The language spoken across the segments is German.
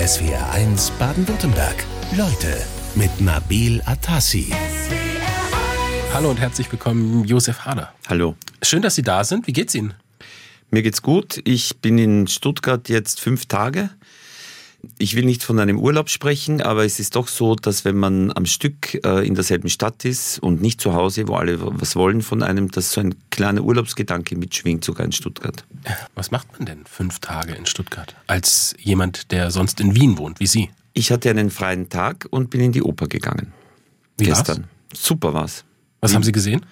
SWR1 Baden-Württemberg. Leute mit Nabil Atassi. Hallo und herzlich willkommen, Josef Hader. Hallo. Schön, dass Sie da sind. Wie geht's Ihnen? Mir geht's gut. Ich bin in Stuttgart jetzt fünf Tage. Ich will nicht von einem Urlaub sprechen, aber es ist doch so, dass wenn man am Stück äh, in derselben Stadt ist und nicht zu Hause, wo alle was wollen von einem, dass so ein kleiner Urlaubsgedanke mitschwingt, sogar in Stuttgart. Was macht man denn fünf Tage in Stuttgart als jemand, der sonst in Wien wohnt, wie Sie? Ich hatte einen freien Tag und bin in die Oper gegangen. Wie gestern. War's? Super war's. Was haben Sie gesehen?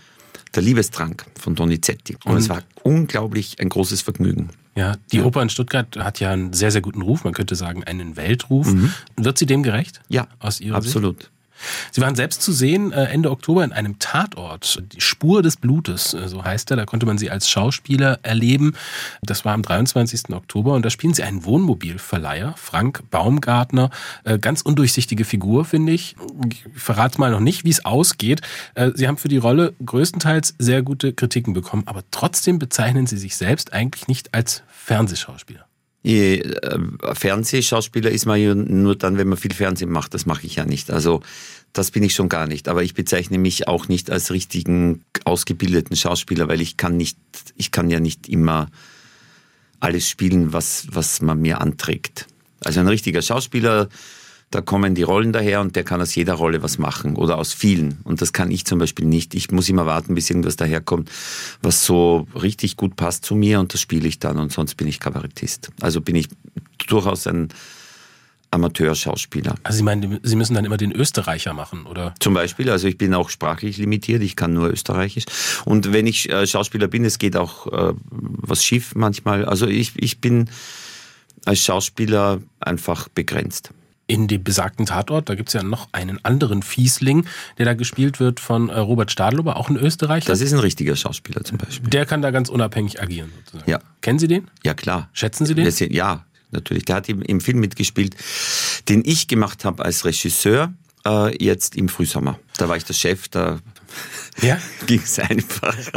Der Liebestrank von Donizetti. Und, Und? es war unglaublich ein großes Vergnügen. Ja, die Oper in Stuttgart hat ja einen sehr, sehr guten Ruf. Man könnte sagen, einen Weltruf. Wird sie dem gerecht? Ja, Aus Ihrer Sicht? Sie waren selbst zu sehen äh, Ende Oktober in einem Tatort, die Spur des Blutes, äh, so heißt er. Da konnte man sie als Schauspieler erleben. Das war am 23. Oktober und da spielen sie einen Wohnmobilverleiher, Frank Baumgartner. Äh, Ganz undurchsichtige Figur, finde ich. Ich verrate mal noch nicht, wie es ausgeht. Sie haben für die Rolle größtenteils sehr gute Kritiken bekommen, aber trotzdem bezeichnen Sie sich selbst eigentlich nicht als Fernsehschauspieler. Je, äh, Fernsehschauspieler ist man ja nur dann, wenn man viel Fernsehen macht. Das mache ich ja nicht. Also das bin ich schon gar nicht. Aber ich bezeichne mich auch nicht als richtigen ausgebildeten Schauspieler, weil ich kann nicht, ich kann ja nicht immer alles spielen, was, was man mir anträgt. Also ein richtiger Schauspieler, da kommen die Rollen daher und der kann aus jeder Rolle was machen oder aus vielen. Und das kann ich zum Beispiel nicht. Ich muss immer warten, bis irgendwas daherkommt, was so richtig gut passt zu mir und das spiele ich dann und sonst bin ich Kabarettist. Also bin ich durchaus ein Amateurschauspieler. Also Sie meinen, Sie müssen dann immer den Österreicher machen, oder? Zum Beispiel, also ich bin auch sprachlich limitiert, ich kann nur Österreichisch. Und wenn ich äh, Schauspieler bin, es geht auch äh, was schief manchmal. Also ich, ich bin als Schauspieler einfach begrenzt. In dem besagten Tatort, da gibt's ja noch einen anderen Fiesling, der da gespielt wird von äh, Robert Stadlober, auch ein Österreicher. Das ist ein richtiger Schauspieler zum Beispiel. der kann da ganz unabhängig agieren, sozusagen. Ja. Kennen Sie den? Ja, klar. Schätzen Sie den? Ja, natürlich. Der hat im, im Film mitgespielt, den ich gemacht habe als Regisseur, äh, jetzt im Frühsommer. Da war ich der Chef, da Ja. ging es einfach.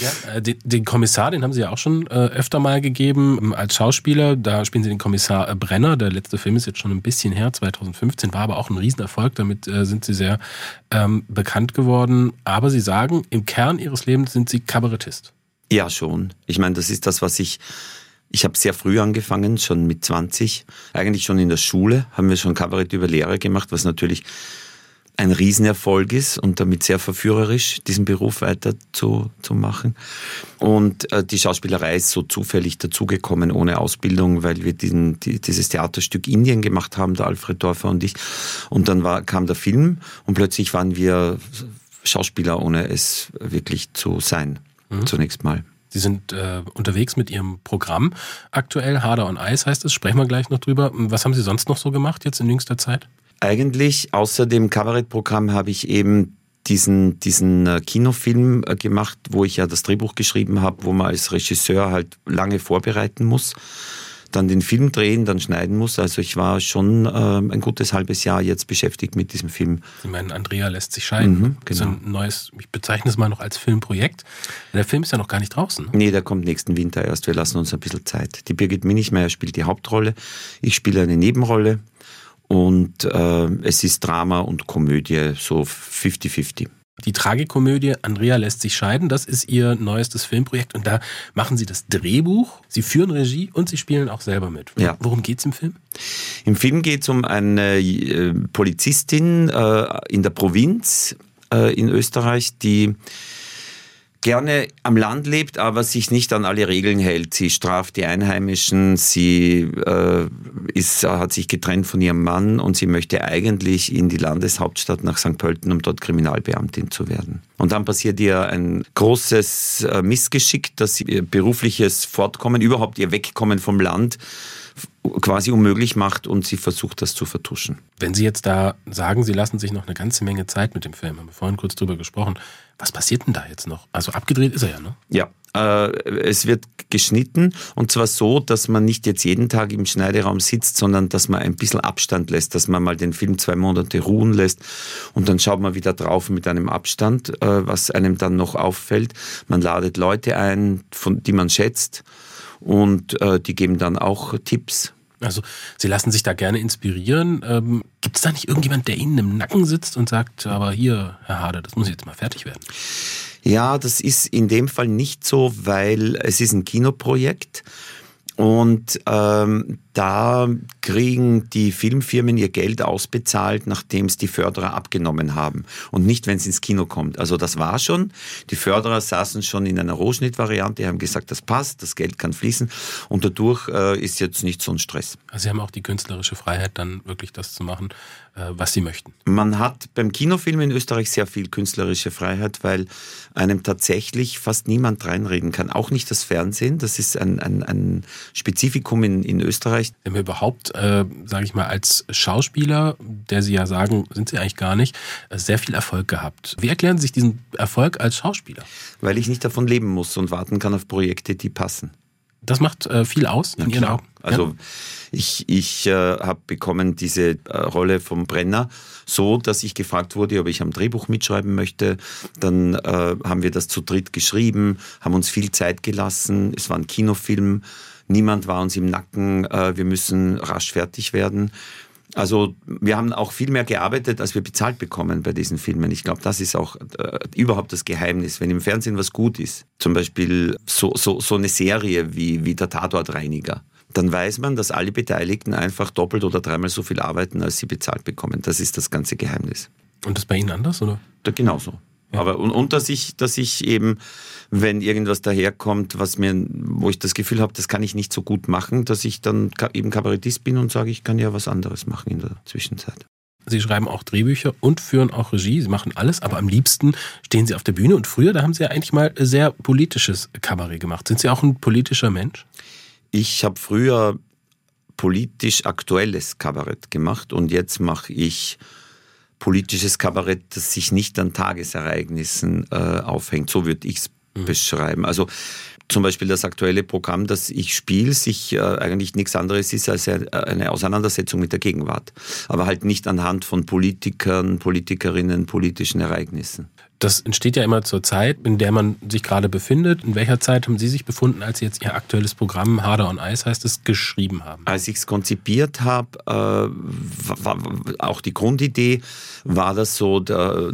ja äh, den, den Kommissar, den haben Sie ja auch schon äh, öfter mal gegeben ähm, als Schauspieler. Da spielen Sie den Kommissar äh, Brenner. Der letzte Film ist jetzt schon ein bisschen her, 2015, war aber auch ein Riesenerfolg. Damit äh, sind Sie sehr ähm, bekannt geworden. Aber Sie sagen, im Kern Ihres Lebens sind Sie Kabarettist. Ja, schon. Ich meine, das ist das, was ich. Ich habe sehr früh angefangen, schon mit 20. Eigentlich schon in der Schule haben wir schon Kabarett über Lehre gemacht, was natürlich ein Riesenerfolg ist und damit sehr verführerisch, diesen Beruf weiter zu, zu machen. Und äh, die Schauspielerei ist so zufällig dazugekommen, ohne Ausbildung, weil wir diesen, die, dieses Theaterstück Indien gemacht haben, der Alfred Dorfer und ich. Und dann war, kam der Film und plötzlich waren wir Schauspieler, ohne es wirklich zu sein, zunächst mal. Sie sind äh, unterwegs mit Ihrem Programm aktuell. Harder on Ice heißt es. Sprechen wir gleich noch drüber. Was haben Sie sonst noch so gemacht jetzt in jüngster Zeit? Eigentlich außer dem Kabarettprogramm habe ich eben diesen, diesen äh, Kinofilm äh, gemacht, wo ich ja das Drehbuch geschrieben habe, wo man als Regisseur halt lange vorbereiten muss, dann den Film drehen, dann schneiden muss. Also ich war schon äh, ein gutes halbes Jahr jetzt beschäftigt mit diesem Film. Sie meinen, Andrea lässt sich scheiden. Mhm, genau. ein neues, ich bezeichne es mal noch als Filmprojekt. Der Film ist ja noch gar nicht draußen. ne? Nee, der kommt nächsten Winter erst. Wir lassen uns ein bisschen Zeit. Die Birgit Minichmeier spielt die Hauptrolle. Ich spiele eine Nebenrolle. Und äh, es ist Drama und Komödie, so 50-50. Die Tragikomödie Andrea lässt sich scheiden, das ist ihr neuestes Filmprojekt und da machen sie das Drehbuch, sie führen Regie und sie spielen auch selber mit. Ja. Worum geht's im Film? Im Film geht es um eine äh, Polizistin äh, in der Provinz äh, in Österreich, die gerne am Land lebt, aber sich nicht an alle Regeln hält. Sie straft die Einheimischen, sie äh, ist, hat sich getrennt von ihrem Mann und sie möchte eigentlich in die Landeshauptstadt nach St. Pölten, um dort Kriminalbeamtin zu werden. Und dann passiert ihr ein großes äh, Missgeschick, dass ihr berufliches Fortkommen, überhaupt ihr Wegkommen vom Land quasi unmöglich macht und sie versucht, das zu vertuschen. Wenn Sie jetzt da sagen, Sie lassen sich noch eine ganze Menge Zeit mit dem Film, haben wir vorhin kurz drüber gesprochen, was passiert denn da jetzt noch? Also abgedreht ist er ja, ne? Ja, äh, es wird geschnitten und zwar so, dass man nicht jetzt jeden Tag im Schneideraum sitzt, sondern dass man ein bisschen Abstand lässt, dass man mal den Film zwei Monate ruhen lässt und dann schaut man wieder drauf mit einem Abstand, äh, was einem dann noch auffällt. Man ladet Leute ein, von, die man schätzt und äh, die geben dann auch Tipps Also Sie lassen sich da gerne inspirieren. Ähm, Gibt es da nicht irgendjemand, der Ihnen im Nacken sitzt und sagt, aber hier, Herr Hade, das muss jetzt mal fertig werden? Ja, das ist in dem Fall nicht so, weil es ist ein Kinoprojekt und ähm, da kriegen die Filmfirmen ihr Geld ausbezahlt, nachdem es die Förderer abgenommen haben und nicht, wenn es ins Kino kommt. Also das war schon. Die Förderer saßen schon in einer Rohschnittvariante, haben gesagt, das passt, das Geld kann fließen und dadurch äh, ist jetzt nicht so ein Stress. Also Sie haben auch die künstlerische Freiheit, dann wirklich das zu machen, äh, was Sie möchten. Man hat beim Kinofilm in Österreich sehr viel künstlerische Freiheit, weil einem tatsächlich fast niemand reinreden kann. Auch nicht das Fernsehen. Das ist ein, ein, ein Spezifikum in, in Österreich Haben überhaupt, äh, sage ich mal, als Schauspieler, der Sie ja sagen, sind Sie eigentlich gar nicht, äh, sehr viel Erfolg gehabt. Wie erklären Sie sich diesen Erfolg als Schauspieler? Weil ich nicht davon leben muss und warten kann auf Projekte, die passen. Das macht äh, viel aus in Ihren Augen? Also ich, ich äh, habe bekommen diese äh, Rolle vom Brenner so, dass ich gefragt wurde, ob ich am Drehbuch mitschreiben möchte. Dann äh, haben wir das zu dritt geschrieben, haben uns viel Zeit gelassen. Es war ein Kinofilm. Niemand war uns im Nacken. Äh, wir müssen rasch fertig werden. Also wir haben auch viel mehr gearbeitet, als wir bezahlt bekommen bei diesen Filmen. Ich glaube, das ist auch äh, überhaupt das Geheimnis. Wenn im Fernsehen was gut ist, zum Beispiel so, so, so eine Serie wie, wie der Tatortreiniger, dann weiß man, dass alle Beteiligten einfach doppelt oder dreimal so viel arbeiten, als sie bezahlt bekommen. Das ist das ganze Geheimnis. Und das bei Ihnen anders, oder? Da, genauso. Ja. Aber und, und dass ich, dass ich eben, wenn irgendwas daherkommt, was mir, wo ich das Gefühl habe, das kann ich nicht so gut machen, dass ich dann eben Kabarettist bin und sage, ich kann ja was anderes machen in der Zwischenzeit. Sie schreiben auch Drehbücher und führen auch Regie. Sie machen alles, aber am liebsten stehen Sie auf der Bühne. Und früher, da haben Sie ja eigentlich mal sehr politisches Kabarett gemacht. Sind Sie auch ein politischer Mensch? Ich habe früher politisch aktuelles Kabarett gemacht und jetzt mache ich politisches Kabarett, das sich nicht an Tagesereignissen äh, aufhängt. So würde ich es mhm. beschreiben. Also zum Beispiel das aktuelle Programm, das ich spiele, sich äh, eigentlich nichts anderes ist als eine Auseinandersetzung mit der Gegenwart. Aber halt nicht anhand von Politikern, Politikerinnen, politischen Ereignissen. Das entsteht ja immer zur Zeit, in der man sich gerade befindet. In welcher Zeit haben Sie sich befunden, als Sie jetzt Ihr aktuelles Programm Harder on Ice heißt es, geschrieben haben? Als ich es konzipiert habe, äh, war, auch die Grundidee, war das so der,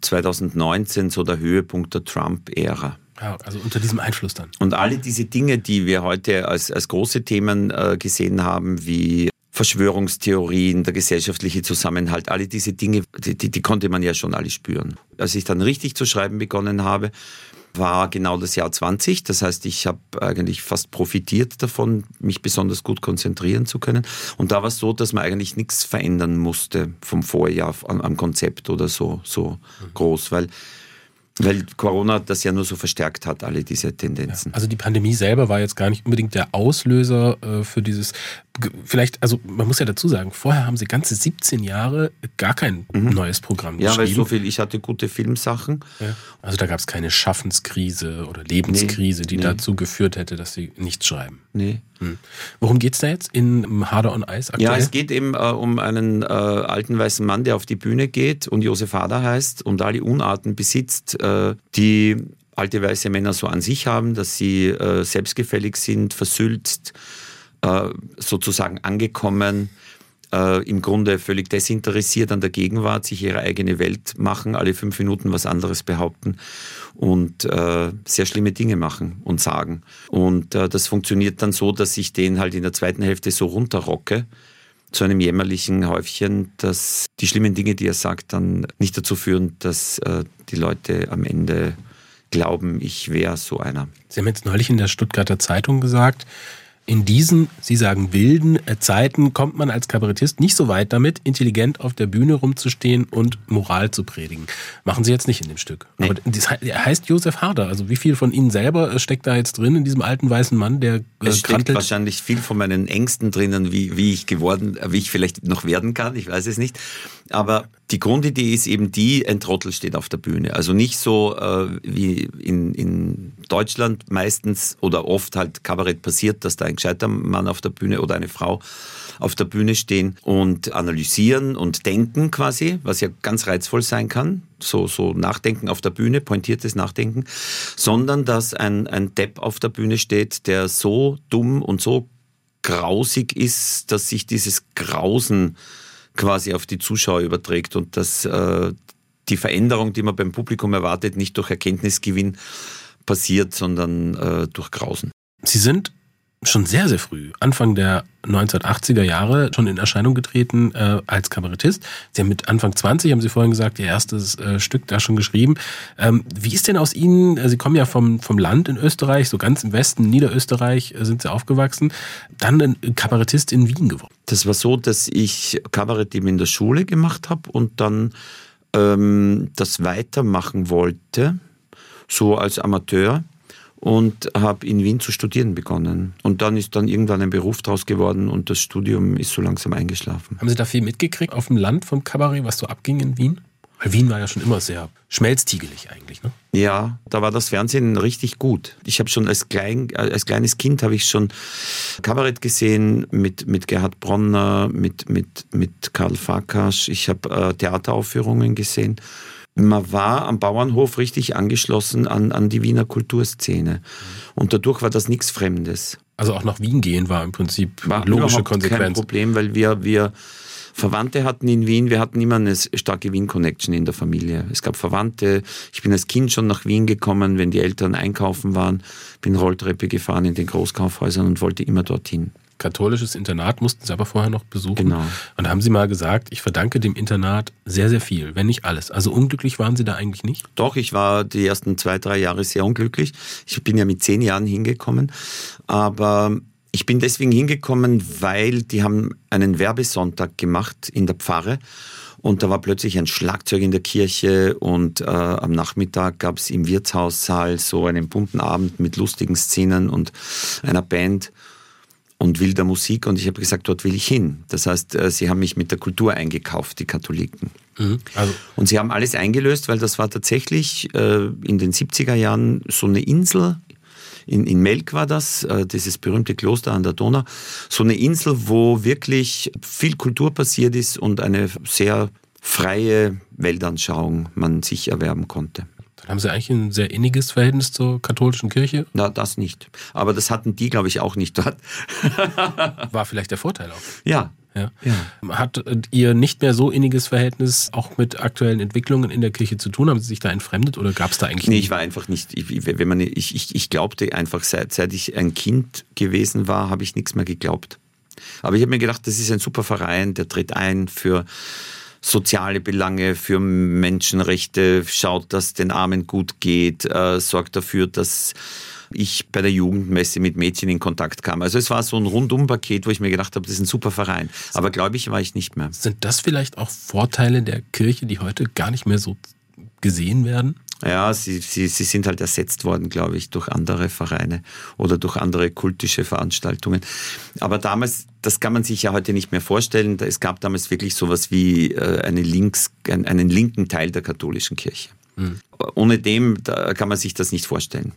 2019 so der Höhepunkt der Trump-Ära. Ja, also unter diesem Einfluss dann. Und alle diese Dinge, die wir heute als, als große Themen äh, gesehen haben, wie Verschwörungstheorien, der gesellschaftliche Zusammenhalt, alle diese Dinge, die, die, die konnte man ja schon alle spüren. Als ich dann richtig zu schreiben begonnen habe, war genau das Jahr 20. Das heißt, ich habe eigentlich fast profitiert davon, mich besonders gut konzentrieren zu können. Und da war es so, dass man eigentlich nichts verändern musste vom Vorjahr am Konzept oder so, so mhm. groß, weil weil Corona das ja nur so verstärkt hat, alle diese Tendenzen. Ja, also die Pandemie selber war jetzt gar nicht unbedingt der Auslöser äh, für dieses, vielleicht, also man muss ja dazu sagen, vorher haben sie ganze 17 Jahre gar kein mhm. neues Programm ja, geschrieben. Ja, weil so viel, ich hatte gute Filmsachen. Ja. Also da gab es keine Schaffenskrise oder Lebenskrise, nee, die nee. dazu geführt hätte, dass sie nichts schreiben. Nee. Hm. Worum geht es da jetzt in Harder on Ice aktuell? Ja, es geht eben äh, um einen äh, alten weißen Mann, der auf die Bühne geht und Josef Hader heißt und alle Unarten besitzt, äh, die alte weiße Männer so an sich haben, dass sie äh, selbstgefällig sind, versülzt, äh, sozusagen angekommen, äh, im Grunde völlig desinteressiert an der Gegenwart, sich ihre eigene Welt machen, alle fünf Minuten was anderes behaupten und äh, sehr schlimme Dinge machen und sagen. Und äh, das funktioniert dann so, dass ich den halt in der zweiten Hälfte so runterrocke zu einem jämmerlichen Häufchen, dass die schlimmen Dinge, die er sagt, dann nicht dazu führen, dass äh, die Leute am Ende glauben, ich wäre so einer. Sie haben jetzt neulich in der Stuttgarter Zeitung gesagt, in diesen, Sie sagen, wilden äh, Zeiten kommt man als Kabarettist nicht so weit damit, intelligent auf der Bühne rumzustehen und Moral zu predigen. Machen Sie jetzt nicht in dem Stück. Nee. Aber das heißt Josef Harder. Also wie viel von Ihnen selber äh, steckt da jetzt drin in diesem alten weißen Mann, der äh, es steckt wahrscheinlich viel von meinen Ängsten drinnen, wie, wie ich geworden, wie ich vielleicht noch werden kann. Ich weiß es nicht. Aber die Grundidee ist eben die, ein Trottel steht auf der Bühne. Also nicht so äh, wie in, in Deutschland meistens oder oft halt Kabarett passiert, dass da ein gescheiter Mann auf der Bühne oder eine Frau auf der Bühne stehen und analysieren und denken quasi, was ja ganz reizvoll sein kann. So, so Nachdenken auf der Bühne, pointiertes Nachdenken, sondern dass ein, ein Depp auf der Bühne steht, der so dumm und so grausig ist, dass sich dieses Grausen quasi auf die Zuschauer überträgt und dass äh, die Veränderung, die man beim Publikum erwartet, nicht durch Erkenntnisgewinn passiert, sondern äh, durch Grausen. Sie sind schon sehr, sehr früh, Anfang der 1980er Jahre, schon in Erscheinung getreten äh, als Kabarettist. Sie haben mit Anfang 20, haben Sie vorhin gesagt, Ihr erstes äh, Stück da schon geschrieben. Ähm, wie ist denn aus Ihnen, äh, Sie kommen ja vom, vom Land in Österreich, so ganz im Westen, Niederösterreich äh, sind Sie aufgewachsen, dann ein Kabarettist in Wien geworden? Das war so, dass ich Kabarett eben in der Schule gemacht habe und dann ähm, das weitermachen wollte, so als Amateur und habe in Wien zu studieren begonnen. Und dann ist dann irgendwann ein Beruf draus geworden und das Studium ist so langsam eingeschlafen. Haben Sie da viel mitgekriegt auf dem Land vom Kabarett, was so abging in Wien? Weil Wien war ja schon immer sehr schmelztiegelig eigentlich, ne? Ja, da war das Fernsehen richtig gut. Ich habe schon als, klein, als kleines Kind habe ich schon Kabarett gesehen mit, mit Gerhard Bronner, mit, mit, mit Karl Farkas. Ich habe äh, Theateraufführungen gesehen man war am Bauernhof richtig angeschlossen an, an die Wiener Kulturszene. Und dadurch war das nichts Fremdes. Also auch nach Wien gehen war im Prinzip war logische Konsequenz. kein Problem, weil wir, wir Verwandte hatten in Wien. Wir hatten immer eine starke Wien-Connection in der Familie. Es gab Verwandte. Ich bin als Kind schon nach Wien gekommen, wenn die Eltern einkaufen waren. Bin Rolltreppe gefahren in den Großkaufhäusern und wollte immer dorthin katholisches Internat mussten Sie aber vorher noch besuchen. Genau. Und da haben Sie mal gesagt, ich verdanke dem Internat sehr, sehr viel, wenn nicht alles. Also unglücklich waren Sie da eigentlich nicht? Doch, ich war die ersten zwei, drei Jahre sehr unglücklich. Ich bin ja mit zehn Jahren hingekommen. Aber ich bin deswegen hingekommen, weil die haben einen Werbesonntag gemacht in der Pfarre. Und da war plötzlich ein Schlagzeug in der Kirche und äh, am Nachmittag gab es im Wirtshaussaal so einen bunten Abend mit lustigen Szenen und einer Band und wilder Musik und ich habe gesagt, dort will ich hin. Das heißt, äh, sie haben mich mit der Kultur eingekauft, die Katholiken. Mhm. Also. Und sie haben alles eingelöst, weil das war tatsächlich äh, in den 70er Jahren so eine Insel. In, in Melk war das, äh, dieses berühmte Kloster an der Donau. So eine Insel, wo wirklich viel Kultur passiert ist und eine sehr freie Weltanschauung man sich erwerben konnte. Dann haben Sie eigentlich ein sehr inniges Verhältnis zur katholischen Kirche? Na, das nicht. Aber das hatten die, glaube ich, auch nicht dort. War vielleicht der Vorteil auch. Ja. Ja. ja. Hat ihr nicht mehr so inniges Verhältnis auch mit aktuellen Entwicklungen in der Kirche zu tun? Haben Sie sich da entfremdet oder gab es da eigentlich? Nee, ich war einfach nicht, ich, wenn man, ich, ich, ich glaubte einfach, seit, seit ich ein Kind gewesen war, habe ich nichts mehr geglaubt. Aber ich habe mir gedacht, das ist ein super Verein, der tritt ein für soziale Belange, für Menschenrechte, schaut, dass den Armen gut geht, äh, sorgt dafür, dass ich bei der Jugendmesse mit Mädchen in Kontakt kam. Also es war so ein Rundumpaket, wo ich mir gedacht habe, das ist ein super Verein. Aber glaube ich, war ich nicht mehr. Sind das vielleicht auch Vorteile der Kirche, die heute gar nicht mehr so gesehen werden? Ja, sie, sie, sie sind halt ersetzt worden, glaube ich, durch andere Vereine oder durch andere kultische Veranstaltungen. Aber damals, das kann man sich ja heute nicht mehr vorstellen. Es gab damals wirklich sowas wie äh, eine links, einen linken Teil der katholischen Kirche. Mhm. Ohne dem kann man sich das nicht vorstellen.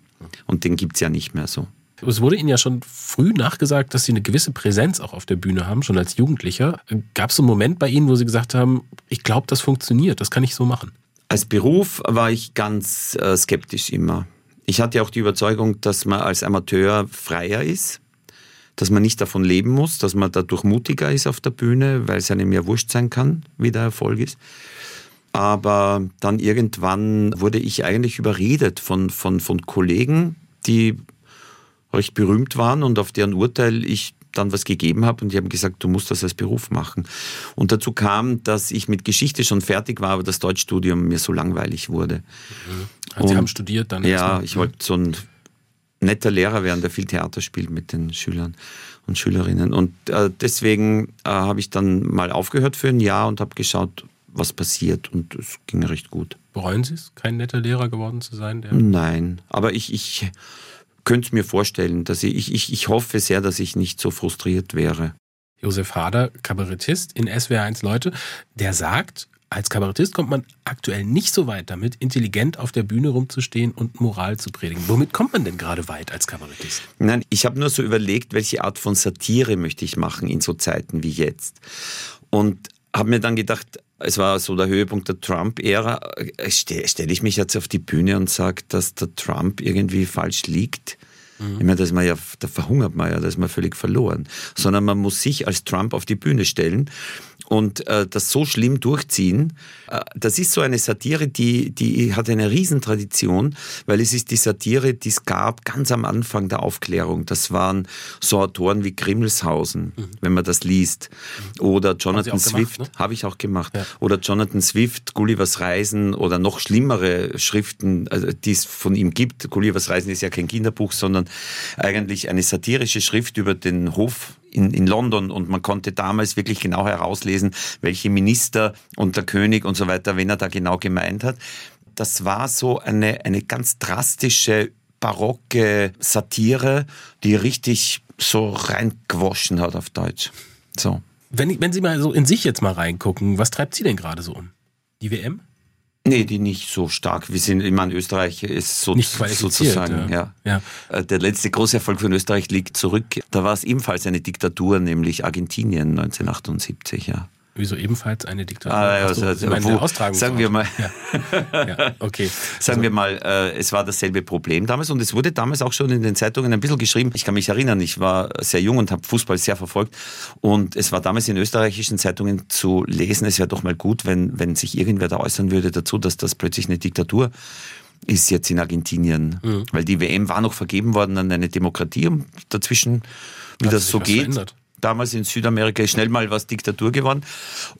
Und den gibt es ja nicht mehr so. Es wurde Ihnen ja schon früh nachgesagt, dass Sie eine gewisse Präsenz auch auf der Bühne haben, schon als Jugendlicher. Gab es einen Moment bei Ihnen, wo Sie gesagt haben, ich glaube, das funktioniert, das kann ich so machen? Als Beruf war ich ganz äh, skeptisch immer. Ich hatte auch die Überzeugung, dass man als Amateur freier ist, dass man nicht davon leben muss, dass man dadurch mutiger ist auf der Bühne, weil es einem ja wurscht sein kann, wie der Erfolg ist. Aber dann irgendwann wurde ich eigentlich überredet von, von, von Kollegen, die recht berühmt waren und auf deren Urteil ich dann was gegeben habe und die haben gesagt, du musst das als Beruf machen. Und dazu kam, dass ich mit Geschichte schon fertig war, aber das Deutschstudium mir so langweilig wurde. Mhm. Also Sie haben studiert dann? Ja, ich wollte so ein netter Lehrer werden, der viel Theater spielt mit den Schülern und Schülerinnen. Und äh, deswegen äh, habe ich dann mal aufgehört für ein Jahr und habe geschaut, was passiert und es ging recht gut. Bereuen Sie es, kein netter Lehrer geworden zu sein? Nein, aber ich, ich könnte mir vorstellen, dass ich, ich, ich hoffe sehr, dass ich nicht so frustriert wäre. Josef Hader, Kabarettist in SWR1 Leute, der sagt, als Kabarettist kommt man aktuell nicht so weit damit, intelligent auf der Bühne rumzustehen und Moral zu predigen. Womit kommt man denn gerade weit als Kabarettist? Nein, ich habe nur so überlegt, welche Art von Satire möchte ich machen in so Zeiten wie jetzt. Und habe mir dann gedacht, es war so der Höhepunkt der Trump-Ära. Stelle stell ich mich jetzt auf die Bühne und sage, dass der Trump irgendwie falsch liegt? Mhm. Ich meine, da ist man ja, da verhungert man ja, da ist man völlig verloren. Sondern man muss sich als Trump auf die Bühne stellen und äh, das so schlimm durchziehen. Äh, das ist so eine Satire, die, die hat eine Riesentradition, weil es ist die Satire, die es gab ganz am Anfang der Aufklärung. Das waren so Autoren wie Grimmelshausen, mhm. wenn man das liest. Oder Jonathan Swift, ne? habe ich auch gemacht. Ja. Oder Jonathan Swift, Gullivers Reisen oder noch schlimmere Schriften, also, die es von ihm gibt. Gullivers Reisen ist ja kein Kinderbuch, sondern eigentlich eine satirische Schrift über den Hof in, in London und man konnte damals wirklich genau herauslesen, welche Minister und der König und so weiter, wen er da genau gemeint hat. Das war so eine, eine ganz drastische, barocke Satire, die richtig so reingewaschen hat auf Deutsch. So. Wenn, wenn Sie mal so in sich jetzt mal reingucken, was treibt Sie denn gerade so um? Die WM? Nee, die nicht so stark. Wir sind, ich meine, Österreich ist so, sozusagen, ja. ja. ja. Äh, der letzte große Erfolg von Österreich liegt zurück. Da war es ebenfalls eine Diktatur, nämlich Argentinien 1978, ja. Wieso ebenfalls eine Diktatur? Ah, also, also, wo, sagen wir mal, ja. ja okay. sagen also, wir mal, äh, es war dasselbe Problem damals und es wurde damals auch schon in den Zeitungen ein bisschen geschrieben. Ich kann mich erinnern, ich war sehr jung und habe Fußball sehr verfolgt und es war damals in österreichischen Zeitungen zu lesen, es wäre doch mal gut, wenn, wenn sich irgendwer da äußern würde dazu, dass das plötzlich eine Diktatur ist jetzt in Argentinien, mhm. weil die WM war noch vergeben worden an eine Demokratie und dazwischen, wie das so geht. Verändert damals in Südamerika ist schnell mal was Diktatur geworden.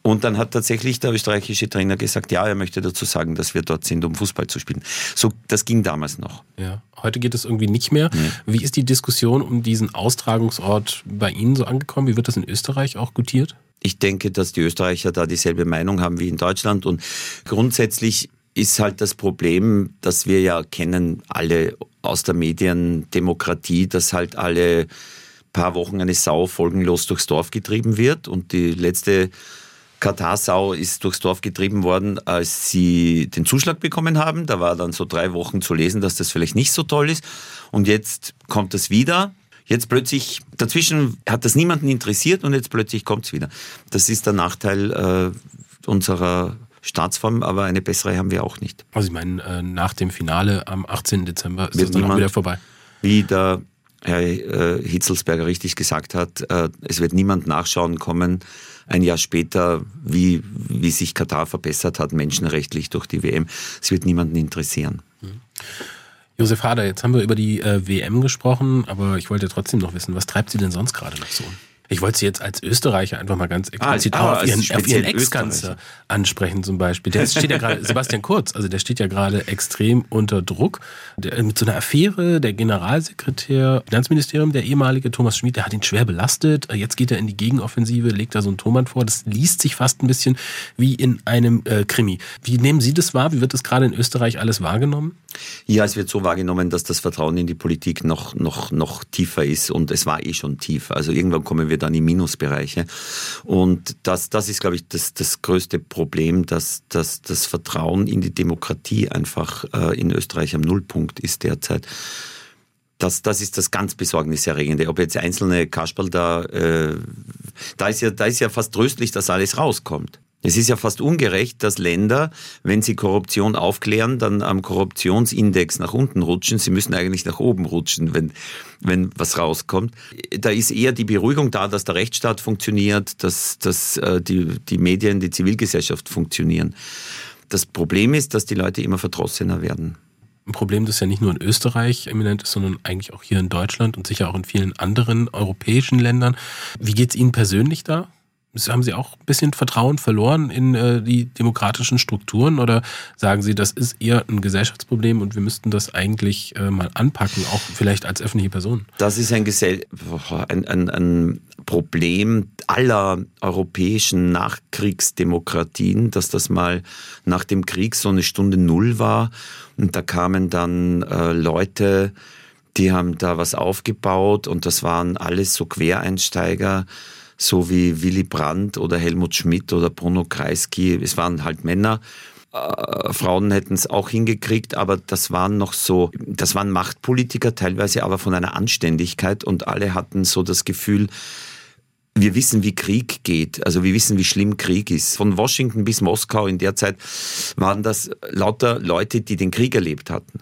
Und dann hat tatsächlich der österreichische Trainer gesagt, ja, er möchte dazu sagen, dass wir dort sind, um Fußball zu spielen. So, das ging damals noch. Ja, heute geht es irgendwie nicht mehr. Nee. Wie ist die Diskussion um diesen Austragungsort bei Ihnen so angekommen? Wie wird das in Österreich auch gutiert? Ich denke, dass die Österreicher da dieselbe Meinung haben wie in Deutschland und grundsätzlich ist halt das Problem, dass wir ja kennen alle aus der Mediendemokratie, dass halt alle paar Wochen eine Sau folgenlos durchs Dorf getrieben wird. Und die letzte Katarsau ist durchs Dorf getrieben worden, als sie den Zuschlag bekommen haben. Da war dann so drei Wochen zu lesen, dass das vielleicht nicht so toll ist. Und jetzt kommt das wieder. Jetzt plötzlich, dazwischen hat das niemanden interessiert und jetzt plötzlich kommt es wieder. Das ist der Nachteil äh, unserer Staatsform, aber eine bessere haben wir auch nicht. Also ich meine, äh, nach dem Finale am 18. Dezember ist das dann auch wieder vorbei. Wie der Herr äh, Hitzelsberger richtig gesagt hat, äh, es wird niemand nachschauen kommen, ein Jahr später, wie, wie sich Katar verbessert hat, menschenrechtlich durch die WM. Es wird niemanden interessieren. Mhm. Josef Hader, jetzt haben wir über die äh, WM gesprochen, aber ich wollte trotzdem noch wissen, was treibt Sie denn sonst gerade noch so? Ich wollte Sie jetzt als Österreicher einfach mal ganz explizit ah, auf, Ihren, auf Ihren Ex-Kanzler ansprechen zum Beispiel. Der steht ja gerade, Sebastian Kurz, also der steht ja gerade extrem unter Druck. Der, mit so einer Affäre, der Generalsekretär, Finanzministerium, der ehemalige Thomas Schmid, der hat ihn schwer belastet. Jetzt geht er in die Gegenoffensive, legt da so einen Thomann vor. Das liest sich fast ein bisschen wie in einem äh, Krimi. Wie nehmen Sie das wahr? Wie wird das gerade in Österreich alles wahrgenommen? Ja, es wird so wahrgenommen, dass das Vertrauen in die Politik noch, noch, noch tiefer ist und es war eh schon tief. Also irgendwann kommen wir wir dann in Minusbereiche. Und das, das ist, glaube ich, das, das größte Problem, dass, dass das Vertrauen in die Demokratie einfach äh, in Österreich am Nullpunkt ist derzeit. Das, das ist das ganz Besorgniserregende. Ob jetzt einzelne Kasperl da, äh, da ist ja, da ist ja fast tröstlich, dass alles rauskommt. Es ist ja fast ungerecht, dass Länder, wenn sie Korruption aufklären, dann am Korruptionsindex nach unten rutschen. Sie müssen eigentlich nach oben rutschen, wenn, wenn was rauskommt. Da ist eher die Beruhigung da, dass der Rechtsstaat funktioniert, dass, dass äh, die, die Medien, die Zivilgesellschaft funktionieren. Das Problem ist, dass die Leute immer verdrossener werden. Ein Problem, das ja nicht nur in Österreich eminent ist, sondern eigentlich auch hier in Deutschland und sicher auch in vielen anderen europäischen Ländern. Wie geht es Ihnen persönlich da? Haben Sie auch ein bisschen Vertrauen verloren in äh, die demokratischen Strukturen oder sagen Sie, das ist eher ein Gesellschaftsproblem und wir müssten das eigentlich äh, mal anpacken, auch vielleicht als öffentliche Person? Das ist ein, Gesell ein, ein, ein Problem aller europäischen Nachkriegsdemokratien, dass das mal nach dem Krieg so eine Stunde Null war und da kamen dann äh, Leute, die haben da was aufgebaut und das waren alles so Quereinsteiger, so wie Willy Brandt oder Helmut Schmidt oder Bruno Kreisky. Es waren halt Männer. Äh, Frauen hätten es auch hingekriegt, aber das waren noch so, das waren Machtpolitiker teilweise, aber von einer Anständigkeit und alle hatten so das Gefühl, wir wissen, wie Krieg geht, also wir wissen, wie schlimm Krieg ist. Von Washington bis Moskau in der Zeit waren das lauter Leute, die den Krieg erlebt hatten.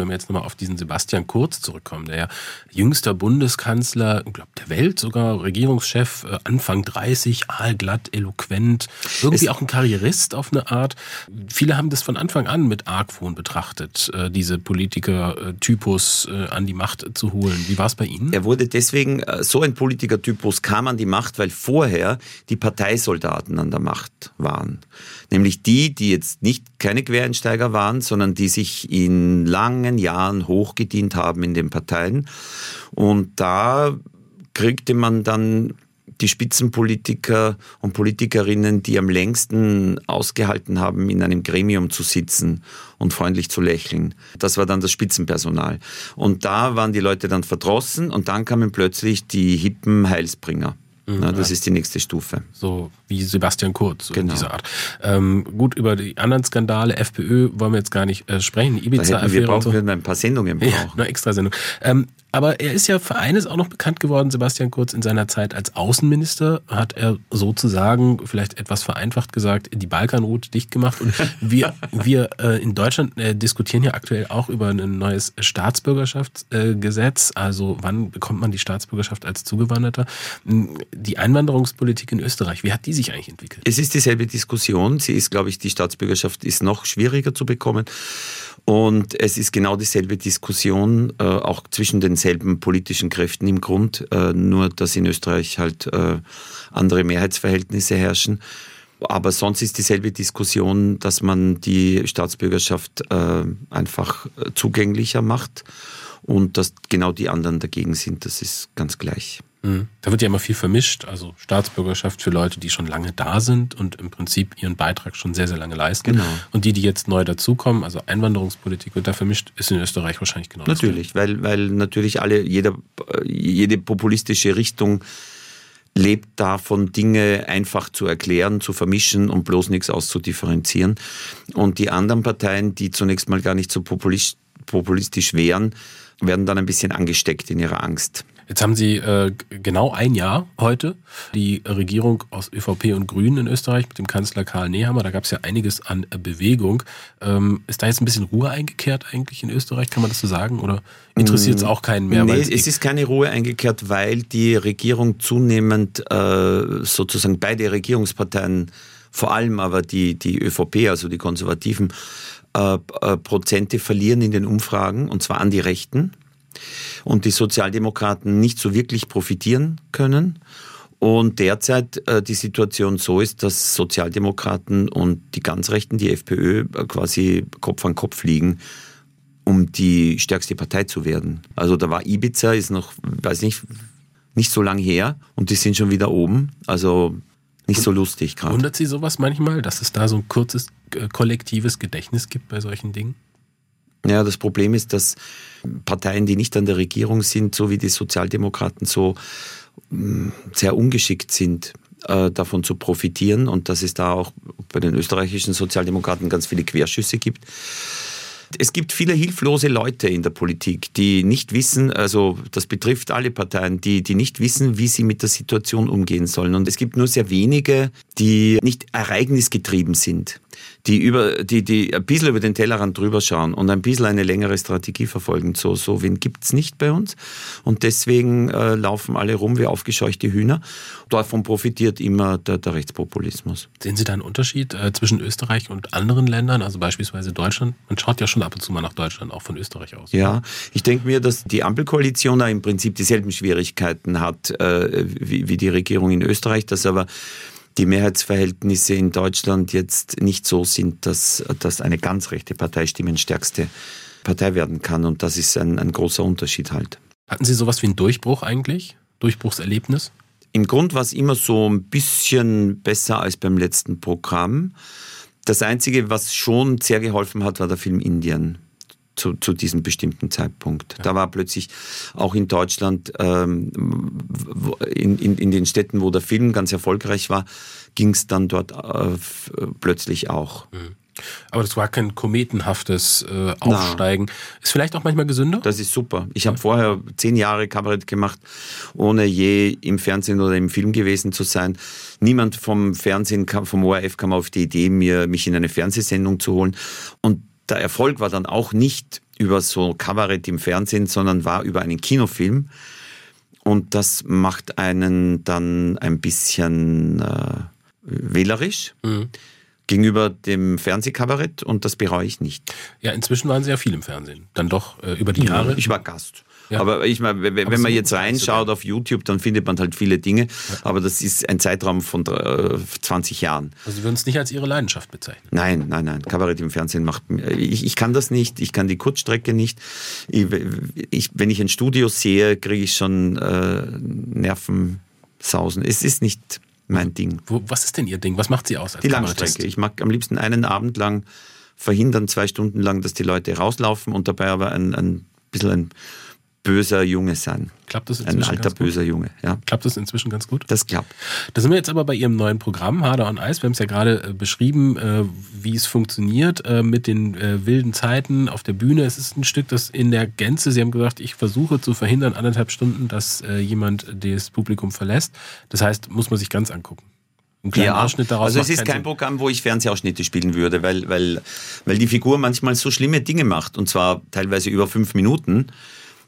Wenn wir jetzt nochmal auf diesen Sebastian Kurz zurückkommen, der ja jüngster Bundeskanzler, ich glaube der Welt sogar, Regierungschef, äh, Anfang 30, aalglatt, eloquent, irgendwie es auch ein Karrierist auf eine Art. Viele haben das von Anfang an mit Argwohn betrachtet, äh, diese Politiker-Typus äh, an die Macht zu holen. Wie war es bei Ihnen? Er wurde deswegen, so ein Politiker-Typus kam an die Macht, weil vorher die Parteisoldaten an der Macht waren. Nämlich die, die jetzt nicht keine Quereinsteiger waren, sondern die sich in langen Jahren hochgedient haben in den Parteien. Und da kriegte man dann die Spitzenpolitiker und Politikerinnen, die am längsten ausgehalten haben, in einem Gremium zu sitzen und freundlich zu lächeln. Das war dann das Spitzenpersonal. Und da waren die Leute dann verdrossen und dann kamen plötzlich die hippen Heilsbringer. Mhm, Na, das ist die nächste Stufe. So wie Sebastian Kurz, so genau. in dieser Art. Ähm, gut, über die anderen Skandale, FPÖ, wollen wir jetzt gar nicht äh, sprechen. Ibiza-Affäre. Wir brauchen so. ein paar Sendungen. Brauchen. Ja, eine extra Sendung. Ähm, aber er ist ja für eines auch noch bekannt geworden, Sebastian Kurz, in seiner Zeit als Außenminister hat er sozusagen, vielleicht etwas vereinfacht gesagt, die Balkanroute dicht gemacht. Und wir, wir äh, in Deutschland äh, diskutieren ja aktuell auch über ein neues Staatsbürgerschaftsgesetz. also wann bekommt man die Staatsbürgerschaft als Zugewanderter? Die Einwanderungspolitik in Österreich, wie hat die sich eigentlich entwickelt? Es ist dieselbe Diskussion. Sie ist, glaube ich, die Staatsbürgerschaft ist noch schwieriger zu bekommen. Und es ist genau dieselbe Diskussion, äh, auch zwischen denselben politischen Kräften im Grund, äh, nur dass in Österreich halt äh, andere Mehrheitsverhältnisse herrschen. Aber sonst ist dieselbe Diskussion, dass man die Staatsbürgerschaft äh, einfach zugänglicher macht und dass genau die anderen dagegen sind. Das ist ganz gleich. Mhm. Da wird ja immer viel vermischt, also Staatsbürgerschaft für Leute, die schon lange da sind und im Prinzip ihren Beitrag schon sehr, sehr lange leisten. Genau. Und die, die jetzt neu dazukommen, also Einwanderungspolitik wird da vermischt, ist in Österreich wahrscheinlich genau Natürlich, weil, weil natürlich alle, jeder, jede populistische Richtung lebt davon, Dinge einfach zu erklären, zu vermischen und bloß nichts auszudifferenzieren. Und die anderen Parteien, die zunächst mal gar nicht so populistisch wären, werden dann ein bisschen angesteckt in ihrer Angst. Jetzt haben Sie äh, genau ein Jahr heute die Regierung aus ÖVP und Grünen in Österreich mit dem Kanzler Karl Nehammer. Da gab es ja einiges an Bewegung. Ähm, ist da jetzt ein bisschen Ruhe eingekehrt eigentlich in Österreich? Kann man das so sagen? Oder interessiert es mm, auch keinen mehr? Nee, es ist keine Ruhe eingekehrt, weil die Regierung zunehmend äh, sozusagen beide Regierungsparteien, vor allem aber die, die ÖVP, also die Konservativen, äh, äh, Prozente verlieren in den Umfragen, und zwar an die Rechten und die Sozialdemokraten nicht so wirklich profitieren können. Und derzeit äh, die Situation so ist, dass Sozialdemokraten und die ganz Rechten, die FPÖ, äh, quasi Kopf an Kopf liegen, um die stärkste Partei zu werden. Also da war Ibiza, ist noch, weiß nicht, nicht so lang her und die sind schon wieder oben. Also nicht so lustig gerade. Wundert Sie sowas manchmal, dass es da so ein kurzes äh, kollektives Gedächtnis gibt bei solchen Dingen? Ja, das Problem ist, dass Parteien, die nicht an der Regierung sind, so wie die Sozialdemokraten, so mm, sehr ungeschickt sind, äh, davon zu profitieren und dass es da auch bei den österreichischen Sozialdemokraten ganz viele Querschüsse gibt. Es gibt viele hilflose Leute in der Politik, die nicht wissen, also das betrifft alle Parteien, die, die nicht wissen, wie sie mit der Situation umgehen sollen. Und es gibt nur sehr wenige, die nicht ereignisgetrieben sind die über, die, die ein bisschen über den Tellerrand drüber schauen und ein bisschen eine längere Strategie verfolgen. So, so wen gibt's nicht bei uns. Und deswegen äh, laufen alle rum wie aufgescheuchte Hühner. Davon profitiert immer der, der Rechtspopulismus. Sehen Sie da einen Unterschied äh, zwischen Österreich und anderen Ländern, also beispielsweise Deutschland? Man schaut ja schon ab und zu mal nach Deutschland, auch von Österreich aus. Ja, ich denke mir, dass die Ampelkoalition da im Prinzip dieselben Schwierigkeiten hat äh, wie, wie die Regierung in Österreich, dass aber die Mehrheitsverhältnisse in Deutschland jetzt nicht so sind, dass, dass eine ganz rechte Partei stimmenstärkste Partei werden kann. Und das ist ein, ein großer Unterschied halt. Hatten Sie sowas wie einen Durchbruch eigentlich? Durchbruchserlebnis? Im Grund war es immer so ein bisschen besser als beim letzten Programm. Das Einzige, was schon sehr geholfen hat, war der Film Indien zu, zu diesem bestimmten Zeitpunkt. Ja. Da war plötzlich auch in Deutschland, ähm, in, in, in den Städten, wo der Film ganz erfolgreich war, ging es dann dort äh, plötzlich auch. Mhm. Aber das war kein kometenhaftes äh, Aufsteigen. Na. Ist vielleicht auch manchmal gesünder? Das ist super. Ich habe vorher zehn Jahre Kabarett gemacht, ohne je im Fernsehen oder im Film gewesen zu sein. Niemand vom Fernsehen, kam, vom ORF kam auf die Idee, mir, mich in eine Fernsehsendung zu holen. Und der Erfolg war dann auch nicht über so Kabarett im Fernsehen, sondern war über einen Kinofilm. Und das macht einen dann ein bisschen äh, wählerisch. Mhm gegenüber dem Fernsehkabarett und das bereue ich nicht. Ja, inzwischen waren Sie ja viel im Fernsehen. Dann doch äh, über die Jahre. Ich war Gast. Ja. Aber ich meine, wenn, wenn man jetzt reinschaut auf YouTube, dann findet man halt viele Dinge. Ja. Aber das ist ein Zeitraum von äh, 20 Jahren. Also Sie würden es nicht als Ihre Leidenschaft bezeichnen? Nein, nein, nein. Kabarett im Fernsehen macht ich, ich kann das nicht. Ich kann die Kurzstrecke nicht. Ich, ich, wenn ich ein Studio sehe, kriege ich schon äh, Nervensausen. Es ist nicht mein Ding. Wo, was ist denn Ihr Ding? Was macht Sie aus? die Langstrecke. Ich mag am liebsten einen Abend lang verhindern, zwei Stunden lang, dass die Leute rauslaufen und dabei aber ein, ein bisschen ein böser Junge sein. Klappt das inzwischen? Ein alter böser Junge, ja. Klappt das inzwischen ganz gut? Das klappt. Da sind wir jetzt aber bei Ihrem neuen Programm, Harder on Ice. Wir haben es ja gerade äh, beschrieben, äh, wie es funktioniert äh, mit den wilden Zeiten auf der Bühne. Es ist ein Stück, das in der Gänze, Sie haben gesagt, ich versuche zu verhindern, anderthalb Stunden, dass jemand das Publikum verlässt. Das heißt, muss man sich ganz angucken. ja, Also es ist kein Sinn. Programm, wo ich Fernsehausschnitte spielen würde, weil, weil, weil die Figur manchmal so schlimme Dinge macht und zwar teilweise über fünf Minuten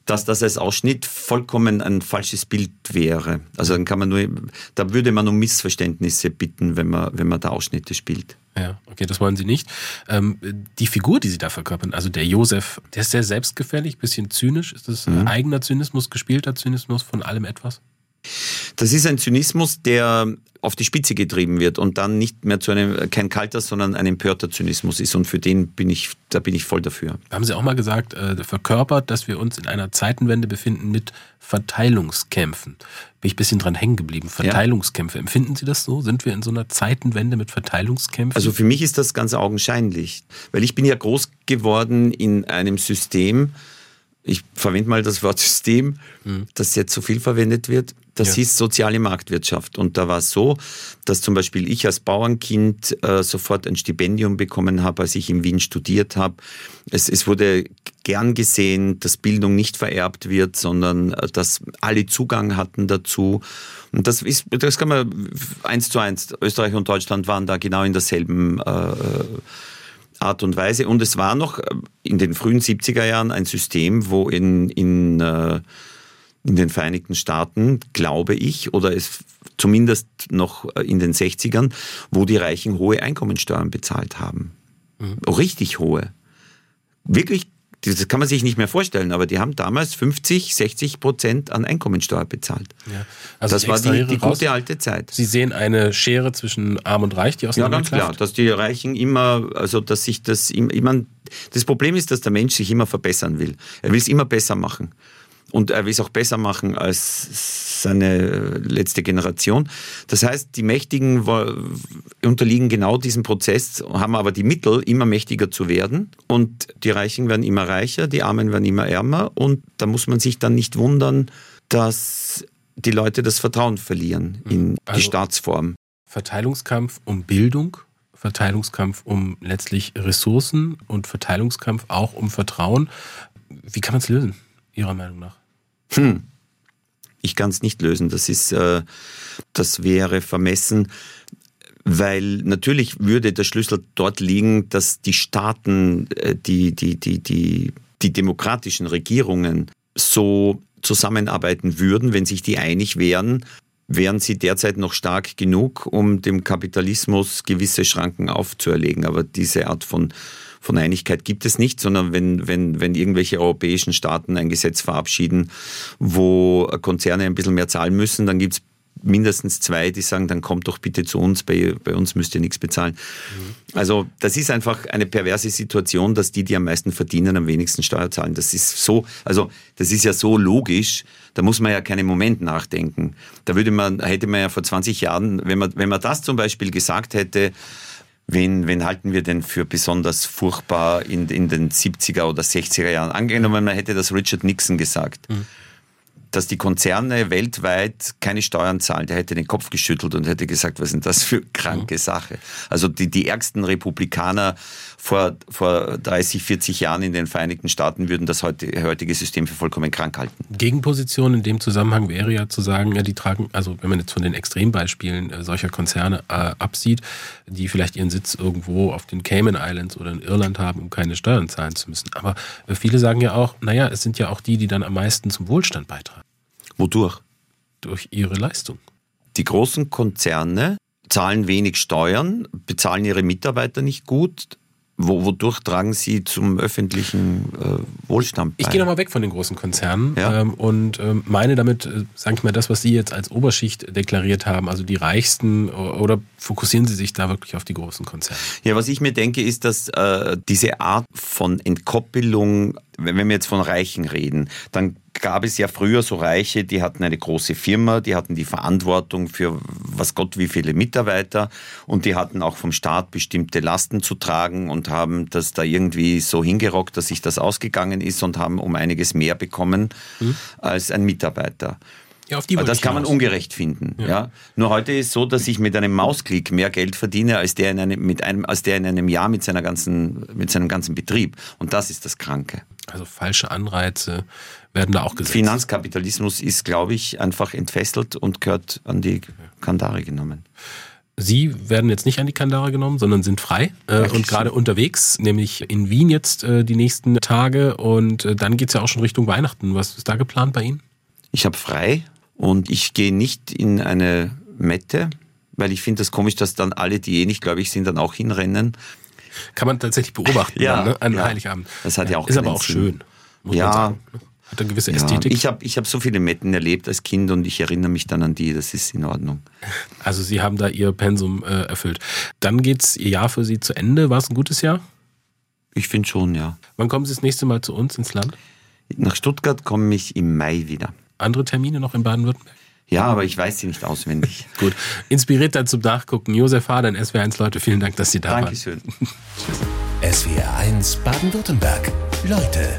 dass das als Ausschnitt vollkommen ein falsches Bild wäre. Also dann kann man nur, da würde man um Missverständnisse bitten, wenn man, wenn man da Ausschnitte spielt. Ja, okay, das wollen Sie nicht. Ähm, die Figur, die Sie da verkörpern, also der Josef, der ist sehr selbstgefällig, bisschen zynisch. Ist das mhm. eigener Zynismus, gespielter Zynismus von allem etwas? Das ist ein Zynismus, der auf die Spitze getrieben wird und dann nicht mehr zu einem kein kalter, sondern ein empörter Zynismus ist. Und für den bin ich, da bin ich voll dafür. Haben Sie auch mal gesagt, äh, verkörpert, dass wir uns in einer Zeitenwende befinden mit Verteilungskämpfen. Bin ich ein bisschen dran hängen geblieben. Verteilungskämpfe. Ja. Empfinden Sie das so? Sind wir in so einer Zeitenwende mit Verteilungskämpfen? Also für mich ist das ganz augenscheinlich, weil ich bin ja groß geworden in einem System, ich verwende mal das Wort System, mhm. das jetzt so viel verwendet wird, das ja. hieß soziale Marktwirtschaft. Und da war es so, dass zum Beispiel ich als Bauernkind äh, sofort ein Stipendium bekommen habe, als ich in Wien studiert habe. Es, es wurde gern gesehen, dass Bildung nicht vererbt wird, sondern äh, dass alle Zugang hatten dazu. Und das ist, das kann man eins zu eins. Österreich und Deutschland waren da genau in derselben äh, Art und Weise. Und es war noch äh, in den frühen 70er Jahren ein System, wo in, in äh, in den Vereinigten Staaten, glaube ich, oder es zumindest noch in den 60ern, wo die Reichen hohe Einkommensteuern bezahlt haben. Mhm. Richtig hohe. Wirklich, das kann man sich nicht mehr vorstellen, aber die haben damals 50, 60 Prozent an Einkommensteuer bezahlt. Ja. Also das war die, die gute alte Zeit. Sie sehen eine Schere zwischen Arm und Reich, die auseinander Ja, ganz klar, dass die Reichen immer, also dass sich das, ich meine, das Problem ist, dass der Mensch sich immer verbessern will. Er will es immer besser machen und er will es auch besser machen als seine letzte Generation. Das heißt, die Mächtigen unterliegen genau diesem Prozess, haben aber die Mittel, immer mächtiger zu werden und die Reichen werden immer reicher, die Armen werden immer ärmer und da muss man sich dann nicht wundern, dass die Leute das Vertrauen verlieren in also die Staatsform. Verteilungskampf um Bildung, Verteilungskampf um letztlich Ressourcen und Verteilungskampf auch um Vertrauen. Wie kann man es lösen, Ihrer Meinung nach? Hm. Ich kann es nicht lösen. Das ist, äh, das wäre vermessen, weil natürlich würde der Schlüssel dort liegen, dass die Staaten, äh, die, die, die, die, die demokratischen Regierungen so zusammenarbeiten würden, wenn sich die einig wären, wären sie derzeit noch stark genug, um dem Kapitalismus gewisse Schranken aufzuerlegen. Aber diese Art von von Einigkeit gibt es nicht, sondern wenn, wenn, wenn irgendwelche europäischen Staaten ein Gesetz verabschieden, wo Konzerne ein bisschen mehr zahlen müssen, dann gibt es mindestens zwei, die sagen, dann kommt doch bitte zu uns, bei, bei uns müsst ihr nichts bezahlen. Mhm. Also das ist einfach eine perverse Situation, dass die, die am meisten verdienen, am wenigsten Steuer zahlen. Das ist so, also das ist ja so logisch, da muss man ja keinen Moment nachdenken. Da würde man, hätte man ja vor 20 Jahren, wenn man, wenn man das zum Beispiel gesagt hätte, Wen, wen halten wir denn für besonders furchtbar in, in den 70er oder 60er Jahren? Angenommen, man hätte das Richard Nixon gesagt. Mhm. dass die Konzerne weltweit keine Steuern zahlen. Der hätte den Kopf geschüttelt und hätte gesagt, was ist denn das für kranke Sache? Also die, die ärgsten Republikaner vor, vor 30, 40 Jahren in den Vereinigten Staaten würden das heutige System für vollkommen krank halten. Gegenposition in dem Zusammenhang wäre ja zu sagen, ja, die tragen, also wenn man jetzt von den Extrembeispielen äh, solcher Konzerne äh, absieht, die vielleicht ihren Sitz irgendwo auf den Cayman Islands oder in Irland haben, um keine Steuern zahlen zu müssen. Aber äh, viele sagen ja auch, naja, es sind ja auch die, die dann am meisten zum Wohlstand beitragen. Wodurch? Durch ihre Leistung. Die großen Konzerne zahlen wenig Steuern, bezahlen ihre Mitarbeiter nicht gut, wodurch tragen Sie zum öffentlichen äh, Wohlstand bei? Ich gehe nochmal weg von den großen Konzernen ja. ähm, und ähm, meine damit, äh, sage ich mal, das, was Sie jetzt als Oberschicht deklariert haben, also die Reichsten, oder fokussieren Sie sich da wirklich auf die großen Konzerne? Ja, was ich mir denke, ist, dass äh, diese Art von Entkoppelung, wenn wir jetzt von Reichen reden, dann gab es ja früher so Reiche, die hatten eine große Firma, die hatten die Verantwortung für was Gott wie viele Mitarbeiter und die hatten auch vom Staat bestimmte Lasten zu tragen und haben das da irgendwie so hingerockt, dass sich das ausgegangen ist und haben um einiges mehr bekommen mhm. als ein Mitarbeiter. Ja, auf die das kann man ungerecht finden. Ja. ja. Nur heute ist es so, dass ich mit einem Mausklick mehr Geld verdiene als der in einem, mit einem, als der in einem Jahr mit, seiner ganzen, mit seinem ganzen Betrieb. Und das ist das Kranke. Also falsche Anreize werden da auch gesetzt. Finanzkapitalismus ist, glaube ich, einfach entfesselt und gehört an die Kandare genommen. Sie werden jetzt nicht an die Kandare genommen, sondern sind frei äh, und gerade unterwegs, nämlich in Wien jetzt äh, die nächsten Tage und äh, dann geht es ja auch schon Richtung Weihnachten. Was ist da geplant bei Ihnen? Ich habe frei und ich gehe nicht in eine Mette, weil ich finde das komisch, dass dann alle, die eh nicht, glaube ich, sind, dann auch hinrennen. Kann man tatsächlich beobachten ja, dann, ne? an ja. Heiligabend. Das hat ja, auch Ist aber auch Sinn. schön. Ja. Ne? Hat eine gewisse Ästhetik. Ja, ich habe ich hab so viele Metten erlebt als Kind und ich erinnere mich dann an die, das ist in Ordnung. Also Sie haben da Ihr Pensum äh, erfüllt. Dann geht's Ihr Jahr für Sie zu Ende. War es ein gutes Jahr? Ich finde schon, ja. Wann kommen Sie das nächste Mal zu uns ins Land? Nach Stuttgart komme ich im Mai wieder. Andere Termine noch in Baden-Württemberg? Ja, aber ich weiß sie nicht auswendig. Gut. Inspiriert dann zum Nachgucken. Josef Hadern, SWR1 Leute, vielen Dank, dass Sie da Dankeschön. waren. Dankeschön. SWR1 Baden-Württemberg. Leute,